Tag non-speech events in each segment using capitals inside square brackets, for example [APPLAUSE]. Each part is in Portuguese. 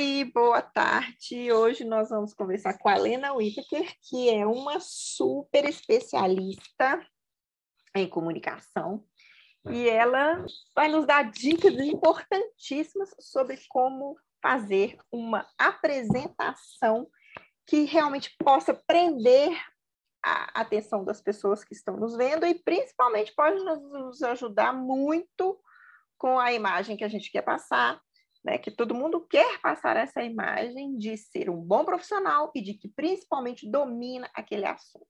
Oi, boa tarde. Hoje nós vamos conversar com a Lena Whittaker, que é uma super especialista em comunicação, e ela vai nos dar dicas importantíssimas sobre como fazer uma apresentação que realmente possa prender a atenção das pessoas que estão nos vendo e principalmente pode nos ajudar muito com a imagem que a gente quer passar, né? Que todo mundo quer passar essa imagem de ser um bom profissional e de que principalmente domina aquele assunto.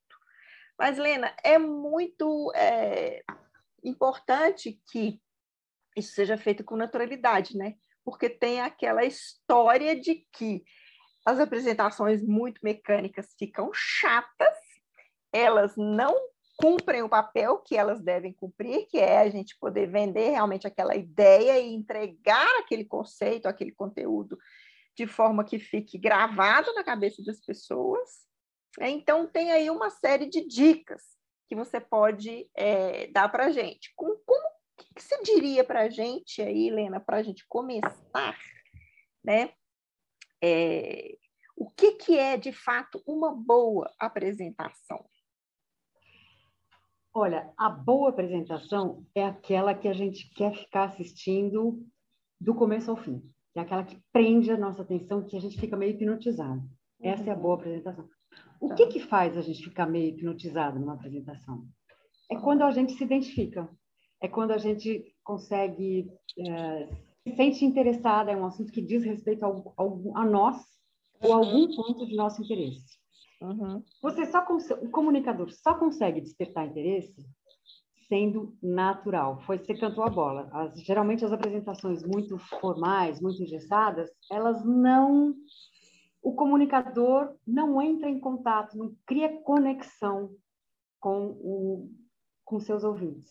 Mas, Lena, é muito é, importante que isso seja feito com naturalidade, né? Porque tem aquela história de que as apresentações muito mecânicas ficam chatas, elas não cumprem o papel que elas devem cumprir, que é a gente poder vender realmente aquela ideia e entregar aquele conceito, aquele conteúdo de forma que fique gravado na cabeça das pessoas. Então, tem aí uma série de dicas que você pode é, dar para a gente. Como, como que você diria para a gente aí, Helena, para a gente começar, né? É, o que, que é, de fato, uma boa apresentação? Olha, a boa apresentação é aquela que a gente quer ficar assistindo do começo ao fim. É aquela que prende a nossa atenção, que a gente fica meio hipnotizado. Essa é a boa apresentação. O tá. que, que faz a gente ficar meio hipnotizado numa apresentação? É quando a gente se identifica. É quando a gente consegue é, se sente interessada em um assunto que diz respeito a nós ou algum ponto de nosso interesse. Uhum. Você só o comunicador só consegue despertar interesse sendo natural. Foi você cantou a bola. As, geralmente as apresentações muito formais, muito engessadas, elas não o comunicador não entra em contato, não cria conexão com o com seus ouvintes.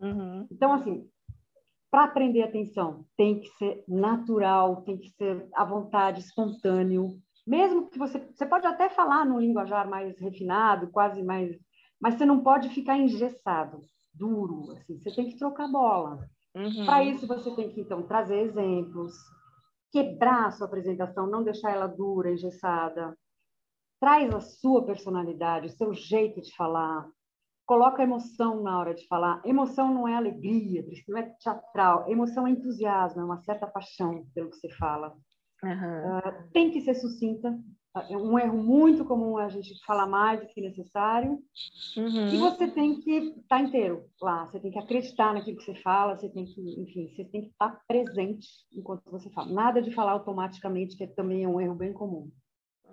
Uhum. Então assim, para aprender atenção tem que ser natural, tem que ser à vontade, espontâneo, mesmo que você, você pode até falar num linguajar mais refinado, quase mais, mas você não pode ficar engessado, duro, assim, você tem que trocar bola. Uhum. Para isso você tem que então trazer exemplos, quebrar a sua apresentação, não deixar ela dura, engessada. Traz a sua personalidade, o seu jeito de falar. Coloca emoção na hora de falar. Emoção não é alegria, não é teatral. Emoção é entusiasmo, é uma certa paixão pelo que você fala. Uhum. Uh, tem que ser sucinta. É um erro muito comum a gente falar mais do que necessário. Uhum. E você tem que estar tá inteiro lá. Você tem que acreditar naquilo que você fala. Você tem que, enfim, você tem que estar tá presente enquanto você fala. Nada de falar automaticamente, que também é um erro bem comum.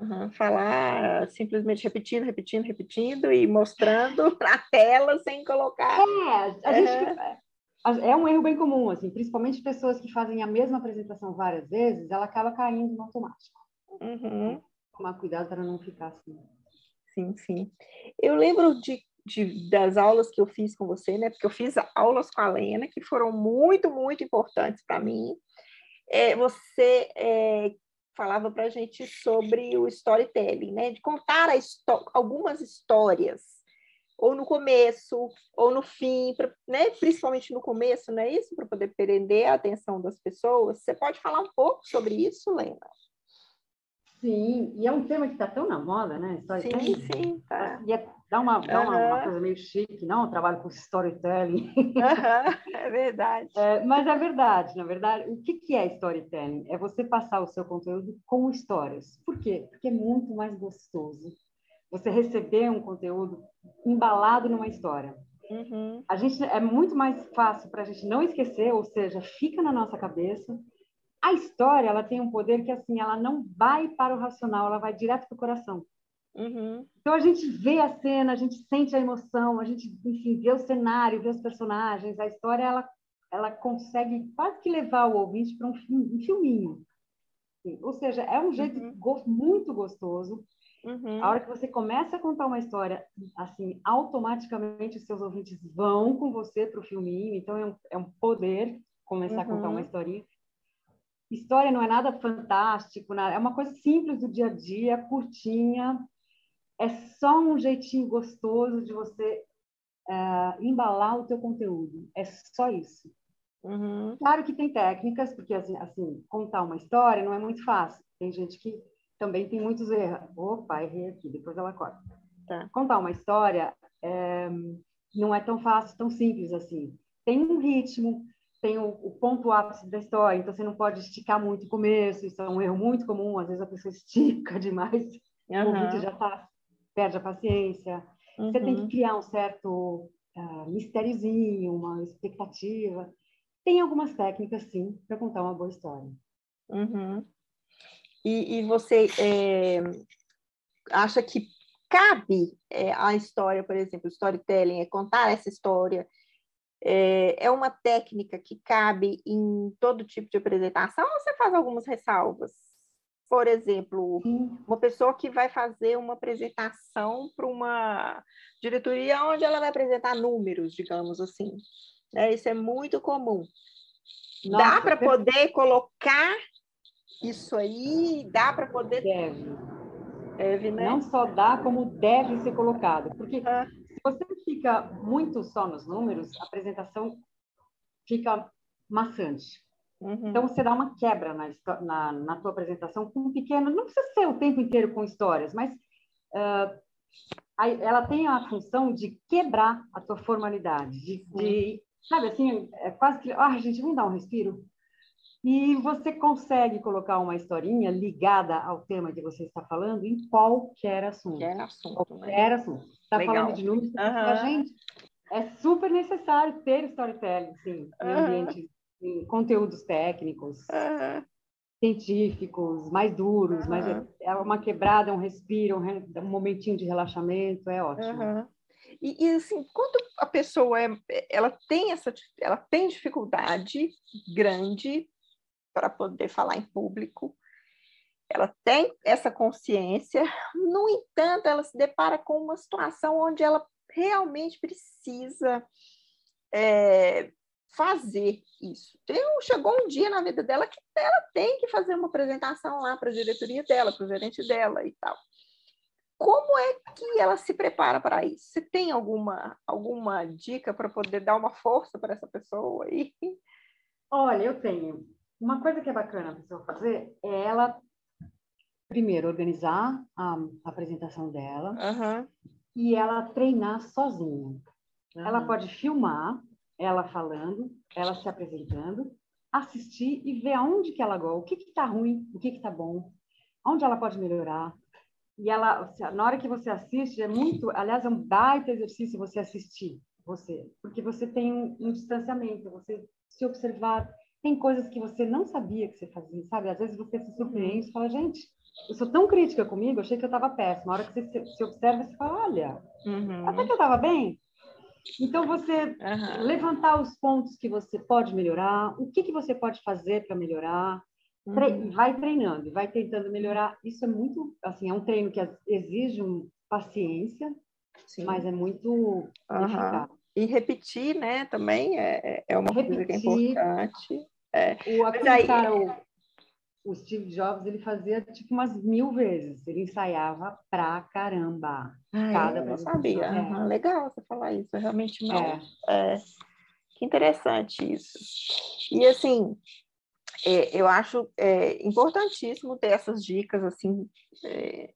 Uhum. Falar simplesmente repetindo, repetindo, repetindo e mostrando [LAUGHS] na tela sem colocar. É, a gente, é um erro bem comum, assim, principalmente pessoas que fazem a mesma apresentação várias vezes, ela acaba caindo no automático. Uhum. Tomar cuidado para não ficar assim. Sim, sim. Eu lembro de, de, das aulas que eu fiz com você, né? Porque eu fiz aulas com a Lena que foram muito, muito importantes para mim. É, você é, falava para a gente sobre o storytelling, né? De contar algumas histórias ou no começo, ou no fim, pra, né? principalmente no começo, não é isso? Para poder prender a atenção das pessoas. Você pode falar um pouco sobre isso, Lena? Sim, e é um tema que está tão na moda, né? Storytelling. Sim, sim, tá. E é, dá, uma, dá uhum. uma, uma, coisa meio chique, não? Eu trabalho com storytelling. Uhum, [LAUGHS] é verdade. É, mas é verdade, na verdade. O que, que é storytelling? É você passar o seu conteúdo com histórias. Por quê? Porque é muito mais gostoso você receber um conteúdo embalado numa história. Uhum. A gente é muito mais fácil para a gente não esquecer, ou seja, fica na nossa cabeça. A história ela tem um poder que assim ela não vai para o racional, ela vai direto para o coração. Uhum. Então a gente vê a cena, a gente sente a emoção, a gente enfim vê o cenário, vê os personagens, a história ela ela consegue quase que levar o ouvinte para um, um filminho. Ou seja, é um jeito uhum. muito gostoso Uhum. A hora que você começa a contar uma história, assim, automaticamente os seus ouvintes vão com você para o filminho. Então, é um, é um poder começar uhum. a contar uma uhum. historinha. História não é nada fantástico, nada, é uma coisa simples do dia a dia, curtinha. É só um jeitinho gostoso de você uh, embalar o teu conteúdo. É só isso. Uhum. Claro que tem técnicas, porque assim, assim, contar uma história não é muito fácil. Tem gente que também tem muitos erros. Opa, errei aqui, depois ela corta. Tá. Contar uma história é, não é tão fácil, tão simples assim. Tem um ritmo, tem o, o, ponto ápice da história, então você não pode esticar muito o começo, isso é um erro muito comum, às vezes a pessoa [LAUGHS] estica demais, uhum. o ouvinte já tá, perde a paciência. Uhum. Você tem que uhum. criar um certo uh, mistériozinho, uma expectativa. Tem algumas técnicas, sim, para contar uma boa história. Uhum. E, e, você é, acha que cabe é, a história, por exemplo, storytelling, é contar essa história, é, é uma técnica que cabe em todo tipo de apresentação ou você faz algumas ressalvas? Por exemplo, uma pessoa que vai fazer uma apresentação para uma diretoria onde ela vai apresentar números, digamos assim. Né? Isso é muito comum. Nossa, dá para poder colocar isso aí? Dá para poder. Deve. Deve, né? Não só dá, como deve ser colocado. Porque ah. se você fica muito só nos números, a apresentação fica maçante. Uhum. Então, você dá uma quebra na, na, na tua apresentação com um pequeno... Não precisa ser o tempo inteiro com histórias, mas uh, ela tem a função de quebrar a tua formalidade, de, de sabe assim, é quase que, ah, gente, vamos dar um respiro. E você consegue colocar uma historinha ligada ao tema que você está falando em qualquer assunto. Qualquer assunto. Né? Qualquer né? assunto. Está falando de números, uhum. gente, é super necessário ter storytelling, sim, em uhum. ambientes, em conteúdos técnicos, uhum. científicos, mais duros, mas é, é uma quebrada, um respiro, um, um momentinho de relaxamento, é ótimo. E, e, assim, quando a pessoa é, ela tem essa, ela tem dificuldade grande para poder falar em público, ela tem essa consciência, no entanto, ela se depara com uma situação onde ela realmente precisa é, fazer isso. Então, chegou um dia na vida dela que ela tem que fazer uma apresentação lá para a diretoria dela, para o gerente dela e tal. Como é que ela se prepara para isso? Você tem alguma, alguma dica para poder dar uma força para essa pessoa aí? Olha, eu tenho. Uma coisa que é bacana a pessoa fazer é ela, primeiro, organizar a, apresentação dela uhum. e ela treinar sozinha. Uhum. Ela pode filmar ela falando, ela se apresentando, assistir e ver aonde que ela gosta, o que está ruim, o que está bom, onde ela pode melhorar, e ela, na hora que você assiste, é muito, aliás, é um baita exercício você assistir você, porque você tem um, um distanciamento, você se observar, tem coisas que você não sabia que você fazia, sabe? Às vezes você se surpreende e fala, gente, eu sou tão crítica comigo, achei que eu estava péssima. A hora que você se, se observa, você fala, olha, uhum. até que eu estava bem. Então, você uhum. levantar os pontos que você pode melhorar, o que, que você pode fazer para melhorar, Uhum. Vai treinando, vai tentando melhorar. Isso é muito, assim, é um treino que exige um, paciência, Sim. mas é muito eficaz. E repetir, né, também é, é uma repetir. coisa que é importante. É. O, aquele aí, cara, o, o Steve Jobs, ele fazia tipo umas mil vezes. Ele ensaiava pra caramba. Ah, cada eu não sabia. É. Uhum, legal você falar isso. Eu realmente não. É. é. Que interessante isso. E assim, é, eu acho é, importantíssimo ter essas dicas, assim, é,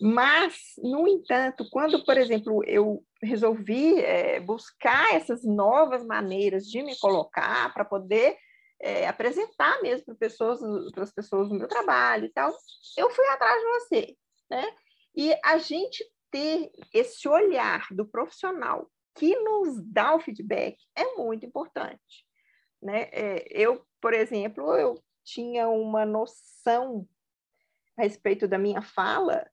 mas, no entanto, quando, por exemplo, eu resolvi é, buscar essas novas maneiras de me colocar para poder é, apresentar mesmo para pessoas, as pessoas no meu trabalho e tal, eu fui atrás de você, né? E a gente ter esse olhar do profissional que nos dá o feedback é muito importante. Né? É, eu, por exemplo, eu tinha uma noção a respeito da minha fala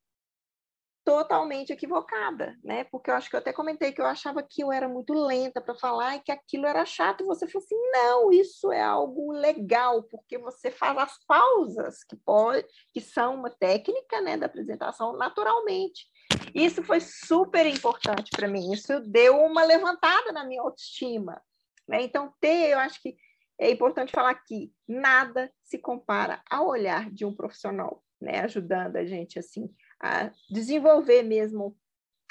totalmente equivocada, né? Porque eu acho que eu até comentei que eu achava que eu era muito lenta para falar e que aquilo era chato. E você falou assim: não, isso é algo legal, porque você faz as pausas que pode, que são uma técnica, né, da apresentação naturalmente. Isso foi super importante para mim. Isso deu uma levantada na minha autoestima, né? Então, ter, eu acho que é importante falar que nada se compara ao olhar de um profissional, né? ajudando a gente assim a desenvolver mesmo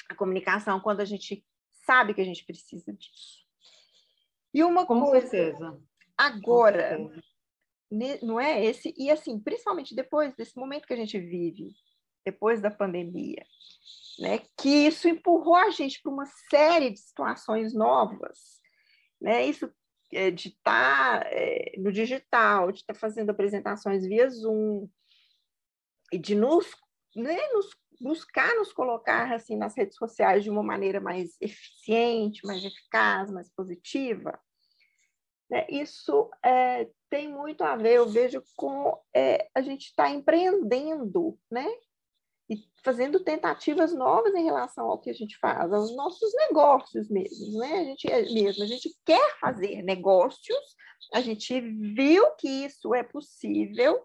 a comunicação quando a gente sabe que a gente precisa disso. E uma Com coisa, certeza. agora, certeza. não é esse e assim, principalmente depois desse momento que a gente vive, depois da pandemia, né? Que isso empurrou a gente para uma série de situações novas, né? Isso é, de estar tá, é, no digital, de estar tá fazendo apresentações via Zoom e de nos, né, nos buscar nos colocar assim nas redes sociais de uma maneira mais eficiente, mais eficaz, mais positiva. Né? Isso é, tem muito a ver, eu vejo, com é, a gente estar tá empreendendo, né? E fazendo tentativas novas em relação ao que a gente faz, aos nossos negócios mesmo, né? A gente é mesmo, a gente quer fazer negócios, a gente viu que isso é possível,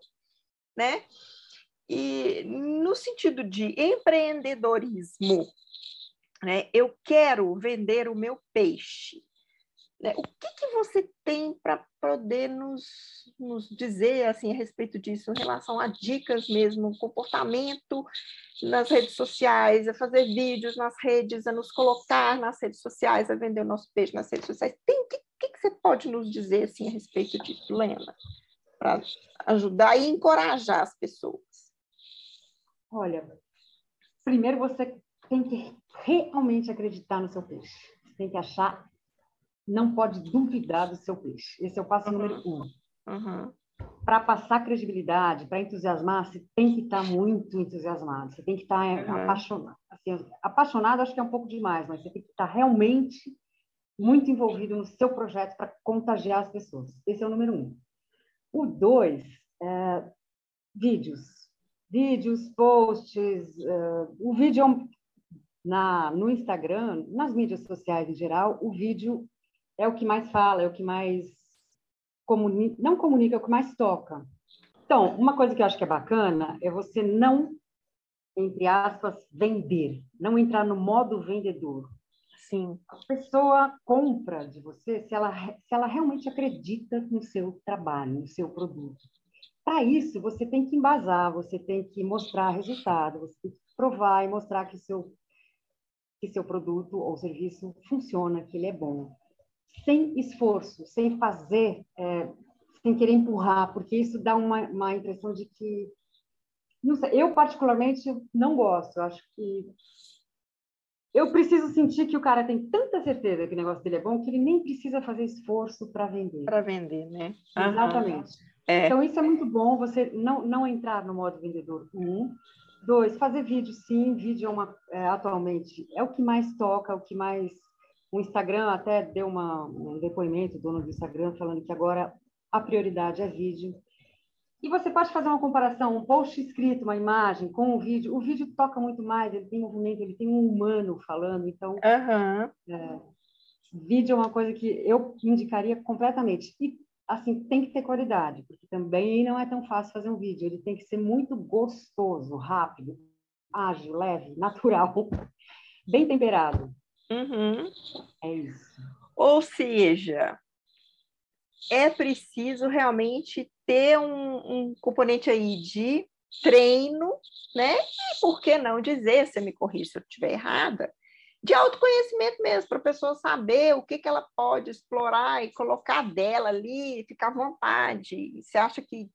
né? E no sentido de empreendedorismo, né? Eu quero vender o meu peixe. Né? O que, que você tem para poder nos, nos dizer assim a respeito disso, em relação a dicas mesmo, comportamento nas redes sociais, a fazer vídeos nas redes, a nos colocar nas redes sociais, a vender o nosso peixe nas redes sociais? Tem que, que, que você pode nos dizer assim a respeito disso, Lena, para ajudar e encorajar as pessoas? Olha, primeiro você tem que realmente acreditar no seu peixe. Você tem que achar não pode duvidar do seu peixe. Esse é o passo uhum. número um. Uhum. Para passar credibilidade, para entusiasmar, você tem que estar tá muito entusiasmado, você tem que estar tá uhum. apaixonado. Assim, apaixonado acho que é um pouco demais, mas você tem que estar tá realmente muito envolvido no seu projeto para contagiar as pessoas. Esse é o número um. O dois, é, vídeos. Vídeos, posts. Uh, o vídeo na, no Instagram, nas mídias sociais em geral, o vídeo é o que mais fala, é o que mais comunica, não comunica, é o que mais toca. Então, uma coisa que eu acho que é bacana é você não, entre aspas, vender, não entrar no modo vendedor. Sim. A pessoa compra de você se ela, se ela realmente acredita no seu trabalho, no seu produto. Para isso, você tem que embasar, você tem que mostrar resultado, você tem que provar e mostrar que seu que seu produto ou serviço funciona, que ele é bom sem esforço, sem fazer, é, sem querer empurrar, porque isso dá uma, uma impressão de que. Não sei, eu, particularmente, não gosto. Eu acho que. Eu preciso sentir que o cara tem tanta certeza que o negócio dele é bom que ele nem precisa fazer esforço para vender. Para vender, né? Exatamente. É. Então, isso é muito bom, você não, não entrar no modo vendedor. Um. Dois, fazer vídeo, sim. Vídeo é uma, é, atualmente é o que mais toca, é o que mais o Instagram até deu uma, um depoimento, o dono do Instagram, falando que agora a prioridade é vídeo. E você pode fazer uma comparação, um post escrito, uma imagem, com o vídeo. O vídeo toca muito mais, ele tem movimento, ele tem um humano falando. Então, uhum. é, vídeo é uma coisa que eu indicaria completamente. E, assim, tem que ter qualidade, porque também não é tão fácil fazer um vídeo. Ele tem que ser muito gostoso, rápido, ágil, leve, [LAUGHS] natural, bem temperado. Uhum. É isso. Ou seja, é preciso realmente ter um, um, componente aí de treino, né? E por que não dizer, você me corrige se eu estiver errada, de autoconhecimento mesmo, para a pessoa saber o que, que ela pode explorar e colocar dela ali, ficar à vontade. Você acha que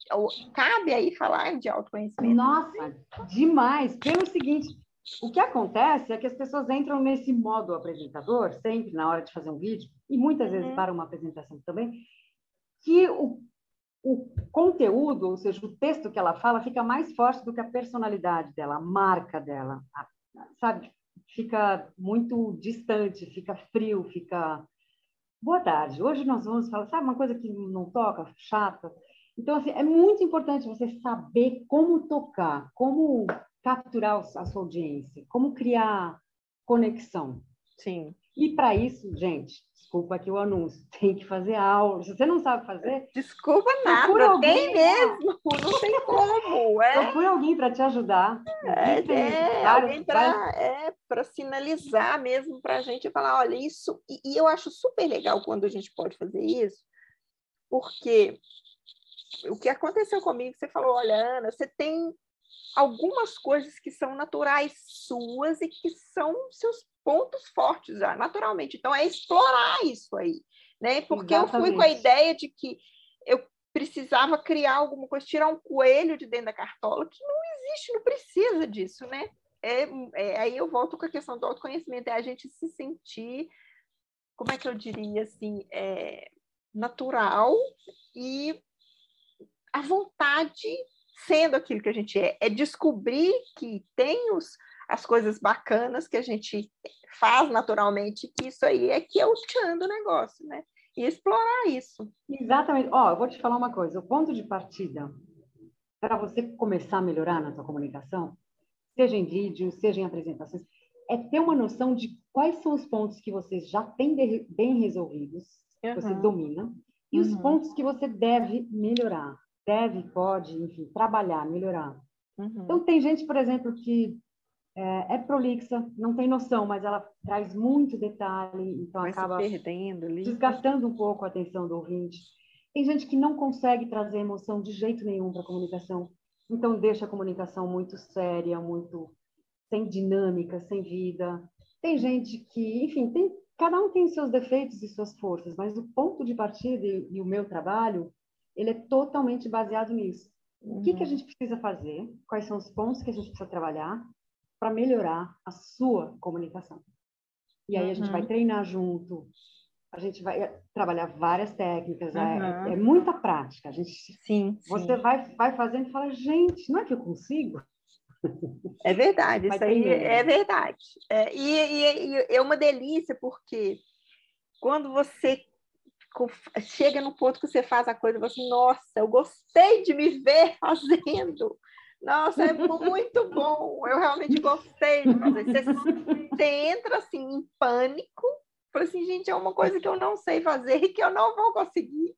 cabe aí falar de autoconhecimento? Nossa, demais! Pelo seguinte, o que acontece é que as pessoas entram nesse modo apresentador, sempre na hora de fazer um vídeo, e muitas vezes uhum. para uma apresentação também, que o, o conteúdo, ou seja, o texto que ela fala, fica mais forte do que a personalidade dela, a marca dela, a, sabe? Fica muito distante, fica frio, fica. Boa tarde. Hoje nós vamos falar, sabe, uma coisa que não toca, chata. Então, assim, é muito importante você saber como tocar, como capturar a sua audiência, como criar conexão. Sim. E para isso, gente, desculpa aqui o anúncio, [LAUGHS] tem que fazer aula. Se você não sabe fazer. Desculpa nada, alguém, tem mesmo, não tem como. É. Procure alguém para te ajudar. É, é alguém para é, sinalizar mesmo para a gente falar: olha, isso. E, e eu acho super legal quando a gente pode fazer isso, porque o que aconteceu comigo, você falou, olha, Ana, você tem algumas coisas que são naturais suas e que são seus pontos fortes já, naturalmente. Então, é explorar isso aí, né? Porque Exatamente. eu fui com a ideia de que eu precisava criar alguma coisa, tirar um coelho de dentro da cartola, que não existe, não precisa disso, né? É, é, aí eu volto com a questão do autoconhecimento, é a gente se sentir, como é que eu diria assim, é, natural e à vontade sendo aquilo que a gente é. É descobrir que tem os, as coisas bacanas que a gente faz naturalmente, que isso aí é que é o tchan do negócio, né? E explorar isso. Exatamente. Ó, oh, eu vou te falar uma coisa. O ponto de partida para você começar a melhorar na sua comunicação, seja em vídeo, seja em apresentações, é ter uma noção de quais são os pontos que você já tem bem resolvidos, uhum. você domina, e uhum. os pontos que você deve melhorar deve, pode, enfim, trabalhar, melhorar. Uhum. Então, tem gente, por exemplo, que é, é, prolixa, não tem noção, mas ela traz muito detalhe, então Vai acaba perdendo desgastando um pouco a atenção do ouvinte. Tem gente que não consegue trazer emoção de jeito nenhum para a comunicação, então deixa a comunicação muito séria, muito sem dinâmica, sem vida. Tem gente que, enfim, tem, cada um tem seus defeitos e suas forças, mas o ponto de partida e, e o meu trabalho ele é totalmente baseado nisso. Uhum. O que, que a uhum. gente precisa fazer? Quais são os pontos que a gente precisa trabalhar para melhorar a sua comunicação? E aí a gente vai uhum. treinar junto, a gente vai eh, trabalhar várias técnicas, é, uhum. é, é, muita prática. A gente, sim, você sim. vai, vai fazendo e fala, gente, não é que eu consigo? É verdade, isso aí é verdade. É, e, e, e é uma delícia, porque quando você chega no ponto que você faz a coisa você, nossa, eu gostei de me ver [LAUGHS] fazendo. Nossa, é muito bom. Eu realmente gostei de fazer. Você, [LAUGHS] você entra assim em pânico, fala assim, gente, é uma coisa que eu não sei fazer e que eu não vou conseguir.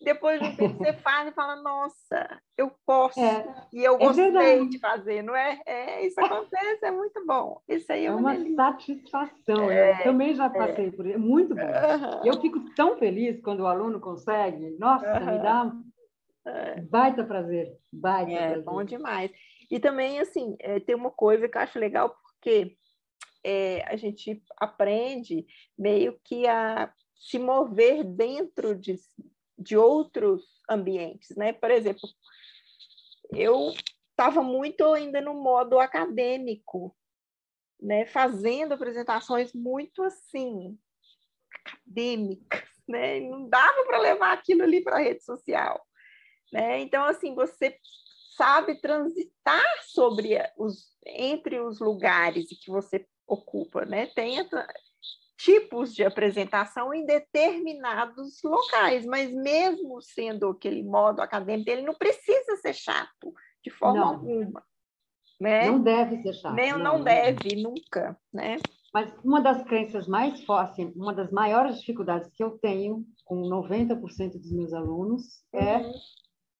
Depois do tempo você [LAUGHS] faz e fala, nossa, eu posso. É, e eu é gostei de fazer, não é? É, isso acontece, é muito bom. Isso aí é, é uma, uma satisfação. É, eu também já passei é. por isso, é muito bom. Uhum. Eu fico tão feliz quando o aluno consegue. Nossa, uhum. me dá um é. baita prazer. Baita é, prazer. bom demais. E também, assim, é, tem uma coisa que eu acho legal, porque é, a gente aprende meio que a se mover dentro de, de outros ambientes, né? Por exemplo, eu estava muito ainda no modo acadêmico, né? Fazendo apresentações muito assim acadêmicas, né? Não dava para levar aquilo ali para a rede social, né? Então assim você sabe transitar sobre os entre os lugares que você ocupa, né? Tem essa, tipos de apresentação em determinados locais, mas mesmo sendo aquele modo acadêmico, ele não precisa ser chato de forma não. alguma. Né? Não deve ser chato. Nem, não, não deve, nunca. Né? Mas uma das crenças mais fortes, assim, uma das maiores dificuldades que eu tenho com 90% dos meus alunos é, uhum.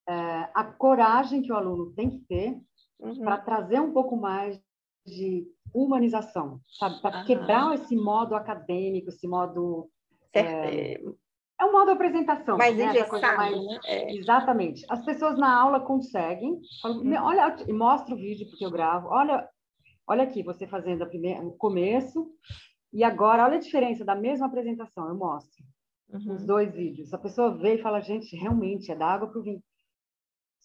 É, a coragem que o aluno tem que ter uhum. para trazer um pouco mais de humanização, sabe? Para quebrar esse modo acadêmico, esse modo. É, é um modo apresentação. Mais né? engessado, mais... né? É. Exatamente. As pessoas na aula conseguem. Falam, hum. Olha, e mostra o vídeo porque eu gravo. Olha, olha aqui, você fazendo a primeira, o começo. E agora, olha a diferença da mesma apresentação. Eu mostro uhum. os dois vídeos. A pessoa vê e fala, gente, realmente é da água para o vinho.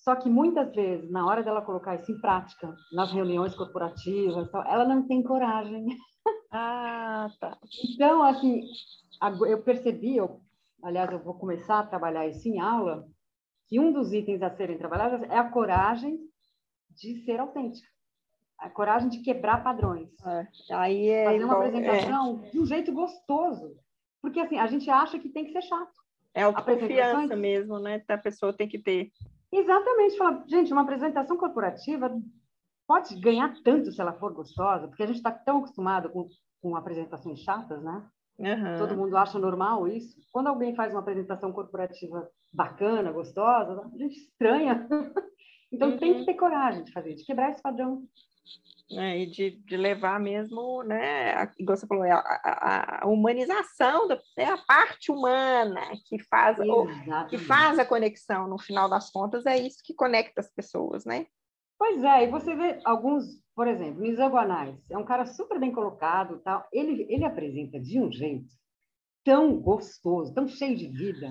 Só que muitas vezes, na hora dela colocar isso em prática, nas reuniões corporativas, ela não tem coragem. [LAUGHS] Ah, tá. Então, assim, eu percebi, eu, aliás, eu vou começar a trabalhar isso em aula, que um dos itens a serem trabalhados é a coragem de ser autêntica. A coragem de quebrar padrões. É, aí é Fazer uma apresentação é. de um jeito gostoso. Porque, assim, a gente acha que tem que ser chato. É autoconfiança mesmo, né? A pessoa tem que ter. Exatamente. Fala, gente, uma apresentação corporativa pode ganhar tanto se ela for gostosa, porque a gente está tão acostumado com, com apresentações chatas, né? Uhum. Todo mundo acha normal isso. Quando alguém faz uma apresentação corporativa bacana, gostosa, a gente estranha. Então uhum. tem que ter coragem de fazer, de quebrar esse padrão. É, e de, de levar mesmo, né, a, igual você falou, a, a, a humanização, da, é a parte humana que faz, ou, que faz a conexão, no final das contas, é isso que conecta as pessoas, né? Pois é, e você vê alguns, por exemplo, Nizam Guanais, é um cara super bem colocado, tal. Ele, ele apresenta de um jeito tão gostoso, tão cheio de vida,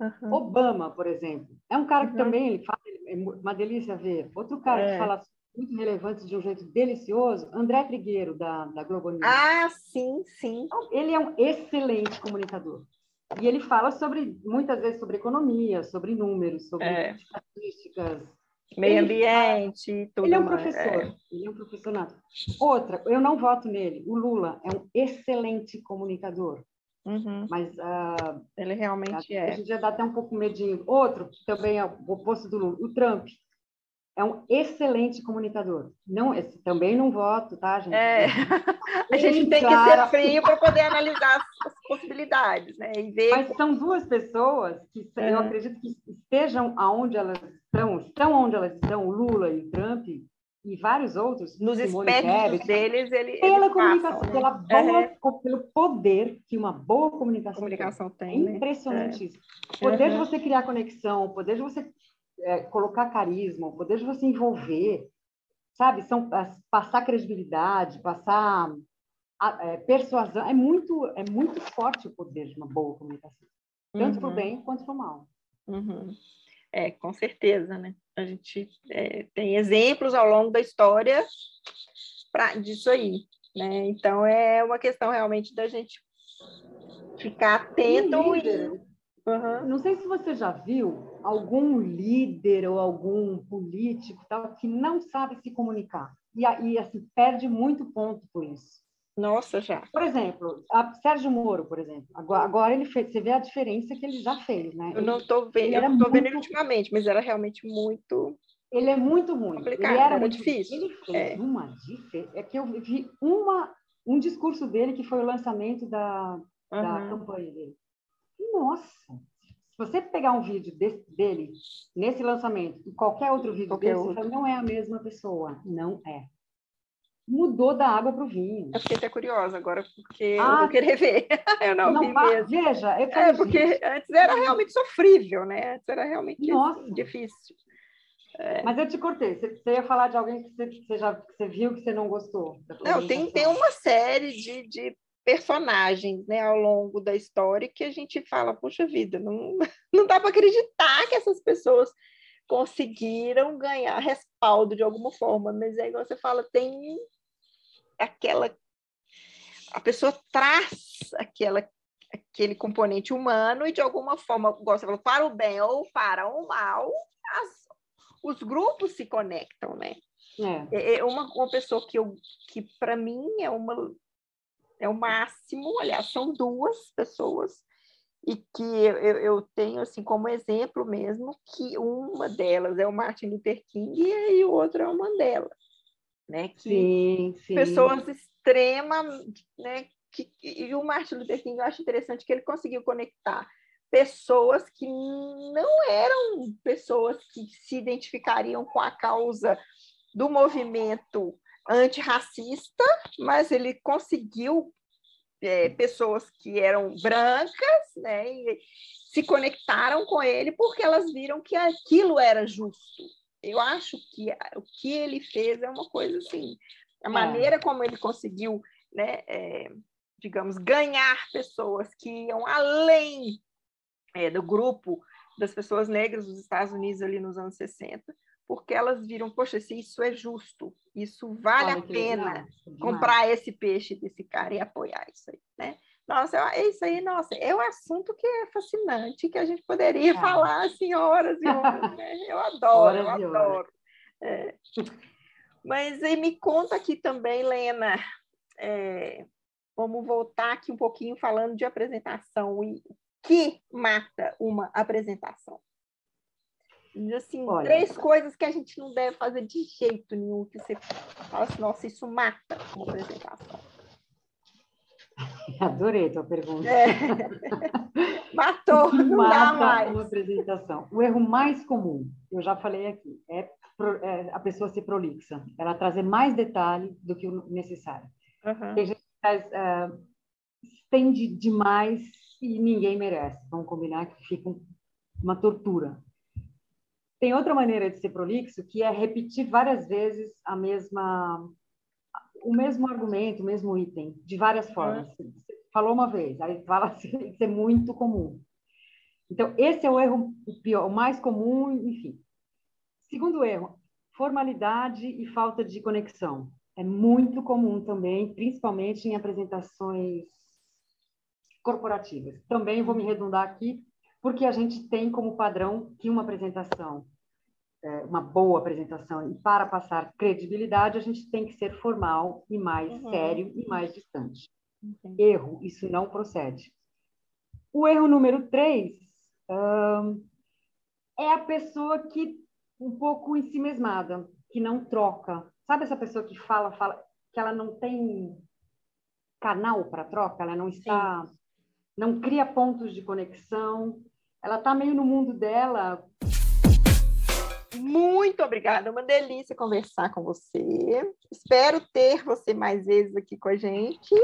Uhum. Obama, por exemplo, é um cara que uhum. também ele é uma delícia ver. Outro cara é. que fala muito relevante de um jeito delicioso, André Trigueiro, da, da Globo News. Ah, sim, sim. Então, ele é um excelente comunicador. E ele fala sobre, muitas vezes, sobre economia, sobre números, sobre é. estatísticas. Meio ambiente, fala... tudo Ele é um professor, é. ele é um professor nato. Outra, eu não voto nele. O Lula é um excelente comunicador. Uhum. Mas uh, ele realmente é. A gente já dá até um pouco medinho. Outro, também é o oposto do Lula, o Trump é um excelente comunicador. Não, esse, também não voto, tá, gente? É. [LAUGHS] A gente tem que ser frio para poder analisar as, possibilidades, né? E ver... Mas são duas pessoas que eu acredito que estejam aonde elas estão, estão onde elas estão, o Lula e o Trump e vários outros. Nos espectros deles, ele, pela comunicação, passam, né? pela boa, é. pelo poder que uma boa comunicação, comunicação tem. tem né? Impressionante é. isso. O poder uhum. de você criar conexão, o poder de você é, colocar carisma, o poder de você envolver, sabe? São passar credibilidade, passar é, persuasão. É muito, é muito forte o poder de uma boa comunicação, tanto uhum. para o bem quanto para o mal. Uhum. É, com certeza, né? A gente é, tem exemplos ao longo da história pra, disso aí, né? Então é uma questão realmente da gente ficar atento e, Uhum. Não sei se você já viu algum líder ou algum político tal que não sabe se comunicar e, e assim perde muito ponto por isso. Nossa, já. Por exemplo, Sérgio Moro, por exemplo. Agora, agora ele fez, você vê a diferença que ele já fez, né? Eu não estou vendo, eu não tô vendo ele ultimamente, mas era realmente muito ele é muito ruim. Complicado, ele era, era muito difícil. Ele fez é. uma diferença. É que eu vi uma, um discurso dele que foi o lançamento da, uhum. da campanha dele. Nossa! Se você pegar um vídeo desse, dele nesse lançamento e qualquer outro vídeo qualquer dele, outro. você fala, não é a mesma pessoa. Não é. Mudou da água para o vinho. Eu fiquei até curiosa agora, porque ah, eu vou querer ver. [LAUGHS] eu não, não vi mesmo. Veja, eu é, porque antes era realmente sofrível, né? Antes era realmente Nossa. difícil. É. Mas eu te cortei. Você, você, ia falar de alguém que você, que você já que você viu que você não gostou? Não, tem, tem uma série de, de personagens né, ao longo da história que a gente fala, puxa vida, não, [LAUGHS] não dá para acreditar que essas pessoas conseguiram ganhar respaldo de alguma forma, mas aí você fala, tem aquela a pessoa traz aquela aquele componente humano e de alguma forma, igual você falou, para o bem ou para o mal, as, os grupos se conectam, né? É. é, é uma, uma pessoa que, eu, que para mim é uma é o máximo, aliás, são duas pessoas e que eu, eu, tenho assim como exemplo mesmo que uma delas é o Martin Luther King e o outro é o Mandela, né? Que sim, sim. pessoas extremas, né? Que, e o Martin Luther King eu acho interessante que ele conseguiu conectar pessoas que não eram pessoas que se identificariam com a causa do movimento antirracista, mas ele conseguiu é, pessoas que eram brancas, né, se conectaram com ele porque elas viram que aquilo era justo. Eu acho que o que ele fez é uma coisa assim, a é. maneira como ele conseguiu, né, é, digamos, ganhar pessoas que iam além é, do grupo das pessoas negras dos Estados Unidos ali nos anos 60, porque elas viram, poxa, se isso é justo, isso vale Olha, a pena comprar esse peixe desse cara e apoiar isso aí, né? Nossa, é isso aí, nossa, é um assunto que é fascinante, que a gente poderia ah. falar assim horas e horas, [LAUGHS] né? Eu adoro, eu adoro. É. Mas aí me conta aqui também, Lena, é, vamos voltar aqui um pouquinho falando de apresentação e que mata uma apresentação? assim, Olha, três coisas que a gente não deve fazer de jeito nenhum, que você fala assim, nossa, isso mata uma apresentação. [LAUGHS] Adorei a tua pergunta. É. [LAUGHS] Matou, não mata dá mais. uma apresentação. O erro mais comum, eu já falei aqui, é, é a pessoa ser prolixa, ela trazer mais detalhe do que o necessário. Uhum. Tem gente que faz, uh, estende demais e ninguém merece. Vamos combinar que fica uma tortura. Tem outra maneira de ser prolixo, que é repetir várias vezes a mesma o mesmo argumento, o mesmo item, de várias formas. Você falou uma vez, aí fala [LAUGHS] assim, isso é muito comum. Então, esse é o erro pior, o mais comum, enfim. Segundo erro, formalidade e falta de conexão. É muito comum também, principalmente em apresentações corporativas. Também vou me redundar aqui, porque a gente tem como padrão que uma apresentação, uma boa apresentação, e para passar credibilidade, a gente tem que ser formal e mais uhum. sério e mais distante. Uhum. Erro, isso não procede. O erro número três é a pessoa que um pouco em si mesmada, que não troca. Sabe essa pessoa que fala, fala, que ela não tem canal para troca, ela não está, Sim. não cria pontos de conexão, ela está meio no mundo dela. Muito obrigada, uma delícia conversar com você. Espero ter você mais vezes aqui com a gente,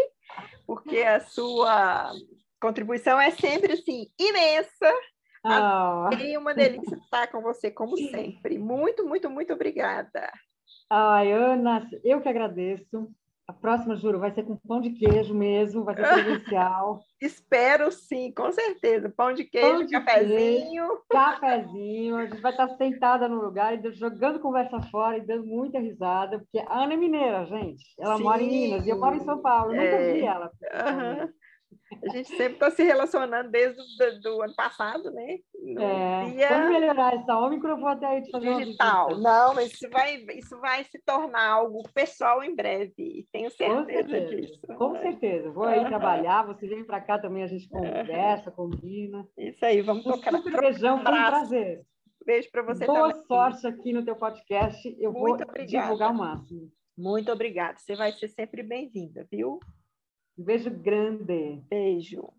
porque a sua contribuição é sempre assim imensa Oh. E uma delícia estar com você, como sempre. Muito, muito, muito obrigada. Ai, Ana, eu que agradeço. A próxima, juro, vai ser com pão de queijo mesmo, vai ser [LAUGHS] presencial. Espero sim, com certeza. Pão de queijo, pão de cafezinho. Queijo, cafezinho. A gente vai estar sentada no lugar, jogando conversa fora e dando muita risada, porque a Ana é mineira, gente. Ela sim. mora em Minas e eu moro em São Paulo. Eu nunca é. vi ela. Uhum. A gente sempre está se relacionando desde o do, ano passado, né? é, dia... Quando melhorar essa Ômicron, eu vou até aí te fazer digital. Não, mas isso vai, isso vai se tornar algo pessoal em breve. Tenho certeza, certeza disso. Com certeza. Vou aí trabalhar, você vem para cá também, a gente conversa, combina. Isso aí, vamos um tocar super beijão, foi um prazer. Beijo para você Boa também. sorte aqui no teu podcast. Eu Muito vou obrigada. divulgar o máximo. Muito obrigada. Você vai ser sempre bem-vinda, viu? Um beijo grande. Beijo.